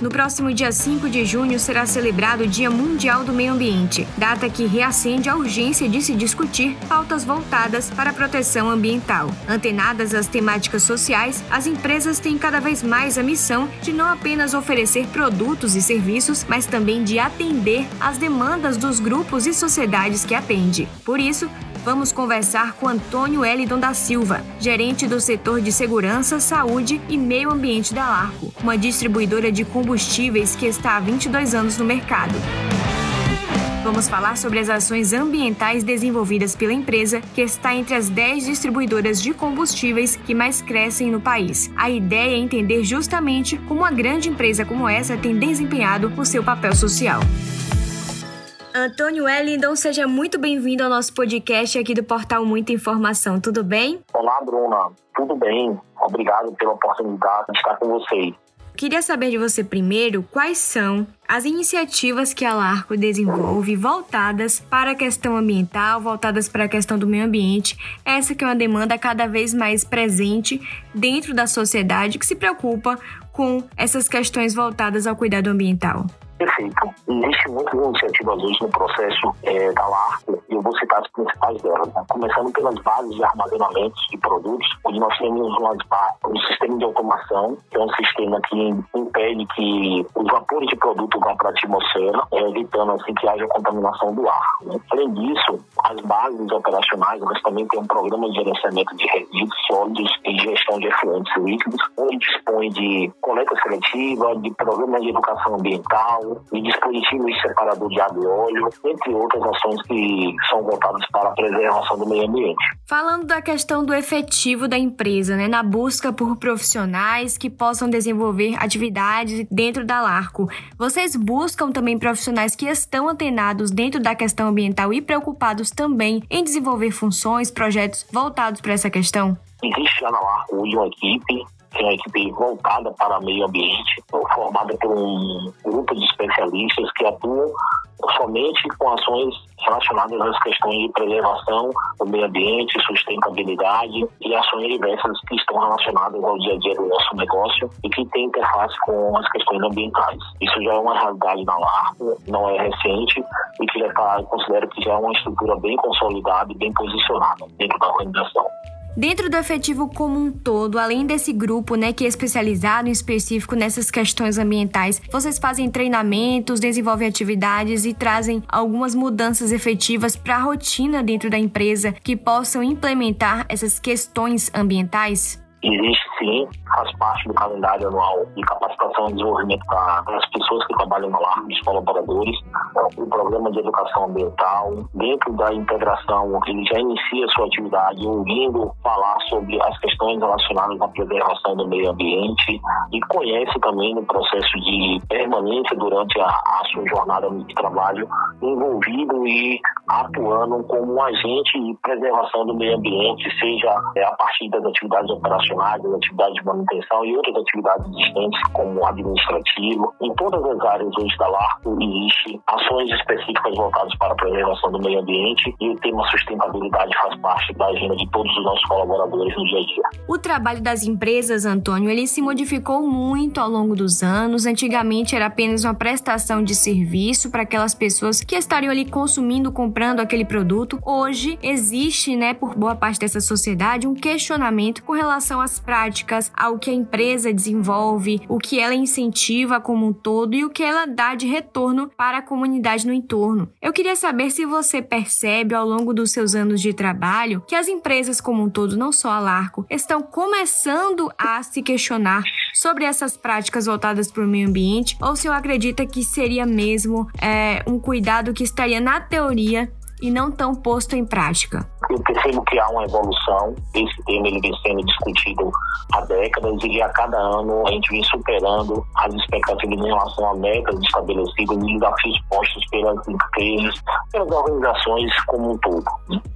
No próximo dia 5 de junho será celebrado o Dia Mundial do Meio Ambiente, data que reacende a urgência de se discutir pautas voltadas para a proteção ambiental. Antenadas às temáticas sociais, as empresas têm cada vez mais a missão de não apenas oferecer produtos e serviços, mas também de atender às demandas dos grupos e sociedades que atende. Por isso, vamos conversar com Antônio Elidon da Silva, gerente do setor de segurança, saúde e meio ambiente da Larco, uma distribuidora de combustíveis que está há 22 anos no mercado. Vamos falar sobre as ações ambientais desenvolvidas pela empresa, que está entre as 10 distribuidoras de combustíveis que mais crescem no país. A ideia é entender justamente como uma grande empresa como essa tem desempenhado o seu papel social. Antônio Wellington, seja muito bem-vindo ao nosso podcast aqui do Portal Muita Informação, tudo bem? Olá, Bruna, tudo bem? Obrigado pela oportunidade de estar com vocês. Queria saber de você primeiro quais são as iniciativas que a Larco desenvolve voltadas para a questão ambiental, voltadas para a questão do meio ambiente, essa que é uma demanda cada vez mais presente dentro da sociedade que se preocupa com essas questões voltadas ao cuidado ambiental. Perfeito. Existe muitas iniciativas hoje no processo é, da LARCO e eu vou citar as principais delas. Né? Começando pelas bases de armazenamento de produtos, onde nós temos umas um sistema de automação, que é um sistema que impede que os vapores de produto vão para a atmosfera, é, evitando assim que haja contaminação do ar. Né? Além disso, as bases operacionais, nós também temos um programa de gerenciamento de resíduos sólidos e gestão de efluentes líquidos, onde dispõe de coleta seletiva, de programas de educação ambiental, e dispositivos separador de água e óleo, entre outras ações que são voltadas para a preservação do meio ambiente. Falando da questão do efetivo da empresa, né, na busca por profissionais que possam desenvolver atividades dentro da Larco, vocês buscam também profissionais que estão antenados dentro da questão ambiental e preocupados também em desenvolver funções, projetos voltados para essa questão? Existe já na Larco uma equipe que é uma equipe voltada para o meio ambiente, formada por um grupo de especialistas que atuam somente com ações relacionadas às questões de preservação do meio ambiente, sustentabilidade e ações diversas que estão relacionadas ao dia a dia do nosso negócio e que têm interface com as questões ambientais. Isso já é uma realidade na LARCO, não é recente e que já está, considero que já é uma estrutura bem consolidada e bem posicionada dentro da organização. Dentro do efetivo como um todo, além desse grupo, né, que é especializado em específico nessas questões ambientais, vocês fazem treinamentos, desenvolvem atividades e trazem algumas mudanças efetivas para a rotina dentro da empresa que possam implementar essas questões ambientais? Existe sim, faz parte do calendário anual de capacitação e desenvolvimento para as pessoas que trabalham no lar, dos colaboradores, o programa de educação ambiental. Dentro da integração, ele já inicia sua atividade ouvindo falar sobre as questões relacionadas à preservação do meio ambiente e conhece também o processo de permanência durante a, a sua jornada de trabalho envolvido e atuando como um agente de preservação do meio ambiente, seja é, a partir das atividades operacionais, das atividades de manutenção e outras atividades existentes, como administrativo. Em todas as áreas hoje da LARCO existe ações específicas voltadas para a preservação do meio ambiente e o tema sustentabilidade faz parte da agenda de todos os nossos colaboradores no dia a dia. O trabalho das empresas, Antônio, ele se modificou muito ao longo dos anos. Antigamente era apenas uma prestação de serviço para aquelas pessoas que estariam ali consumindo, comprando aquele produto. Hoje existe, né, por boa parte dessa sociedade, um questionamento com relação às práticas, ao que a empresa desenvolve, o que ela incentiva como um todo e o que ela dá de retorno para a comunidade no entorno. Eu queria saber se você percebe ao longo dos seus anos de trabalho que as empresas como um todo, não só a Larco, estão começando a se questionar sobre essas práticas voltadas para o meio ambiente ou se eu acredita que seria mesmo é, um cuidado que estaria na teoria e não tão posto em prática? Eu percebo que há uma evolução. Esse tema ele vem sendo discutido há décadas e a cada ano a gente vem superando as expectativas em relação a metas estabelecidas e desafios postos pelas empresas, pelas organizações como um todo.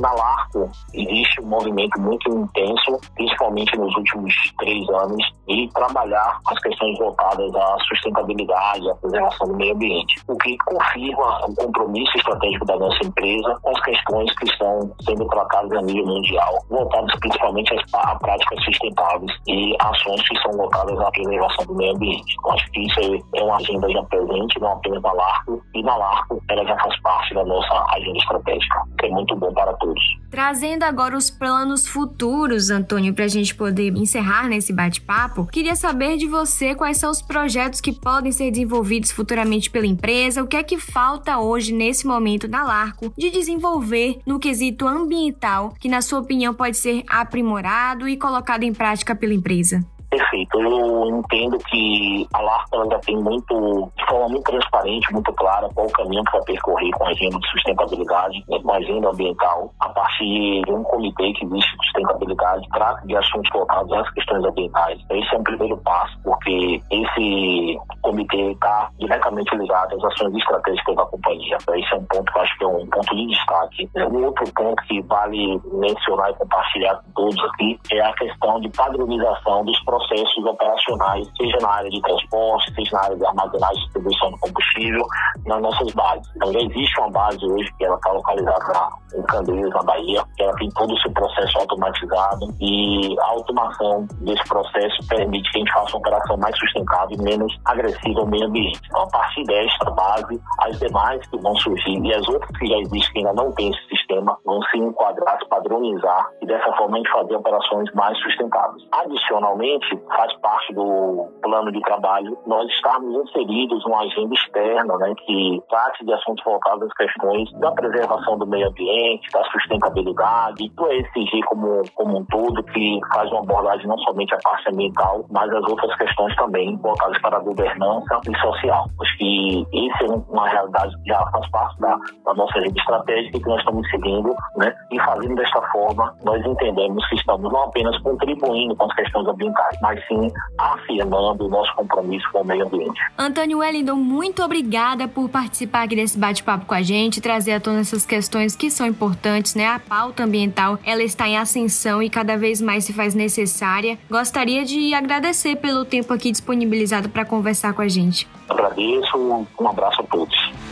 Na LARCO existe um movimento muito intenso, principalmente nos últimos três anos, de trabalhar as questões voltadas à sustentabilidade, à preservação do meio ambiente, o que confirma o compromisso estratégico da nossa empresa com as questões que estão sendo tratados a nível mundial, voltados principalmente a práticas sustentáveis e ações que são voltadas à preservação do meio ambiente. Acho que isso é uma agenda já presente, não apenas na LARCO, e na LARCO ela já faz parte da nossa agenda estratégica, que é muito bom para todos. Trazendo agora os planos futuros, Antônio, para a gente poder encerrar nesse bate-papo, queria saber de você quais são os projetos que podem ser desenvolvidos futuramente pela empresa, o que é que falta hoje, nesse momento, na Larco, de desenvolver no quesito ambiental, que, na sua opinião, pode ser aprimorado e colocado em prática pela empresa? Perfeito. Eu entendo que a LARPA ainda tem muito, de forma muito transparente, muito clara, qual o caminho que vai percorrer com a agenda de sustentabilidade, né, com a agenda ambiental, a partir de um comitê que existe de sustentabilidade, trata de assuntos voltados às questões ambientais. Esse é um primeiro passo, porque esse comitê está diretamente ligado às ações estratégicas da companhia. Esse é um ponto que eu acho que é um ponto de destaque. Um outro ponto que vale mencionar e compartilhar com todos aqui é a questão de padronização dos processos processos operacionais, seja na área de transporte, seja na área de armazenagem e distribuição do combustível, nas nossas bases. Então já existe uma base hoje que ela está localizada em Candeias, na Bahia, que ela tem todo o seu processo automatizado e a automação desse processo permite que a gente faça uma operação mais sustentável e menos agressiva ao meio ambiente. Então, a partir desta base, as demais que vão surgir e as outras que já existem que ainda não têm esse sistema vão se enquadrar, se padronizar e dessa forma a gente fazer operações mais sustentáveis. Adicionalmente, faz parte do plano de trabalho nós estarmos inseridos numa agenda externa, né, que trate de assuntos voltados às questões da preservação do meio ambiente, da sustentabilidade, do ESG como, como um todo, que faz uma abordagem não somente a parte ambiental, mas as outras questões também voltadas para a governança e social. Acho que isso é uma realidade que já faz parte da, da nossa rede estratégica que nós estamos seguindo, né, e fazendo desta forma, nós entendemos que estamos não apenas contribuindo com as questões ambientais, mas sim afirmando o nosso compromisso com o meio ambiente. Antônio Wellington, muito obrigada por participar aqui desse bate-papo com a gente, trazer à tona essas questões que são importantes, né? A pauta ambiental, ela está em ascensão e cada vez mais se faz necessária. Gostaria de agradecer pelo tempo aqui disponibilizado para conversar com a gente. Agradeço, um abraço a todos.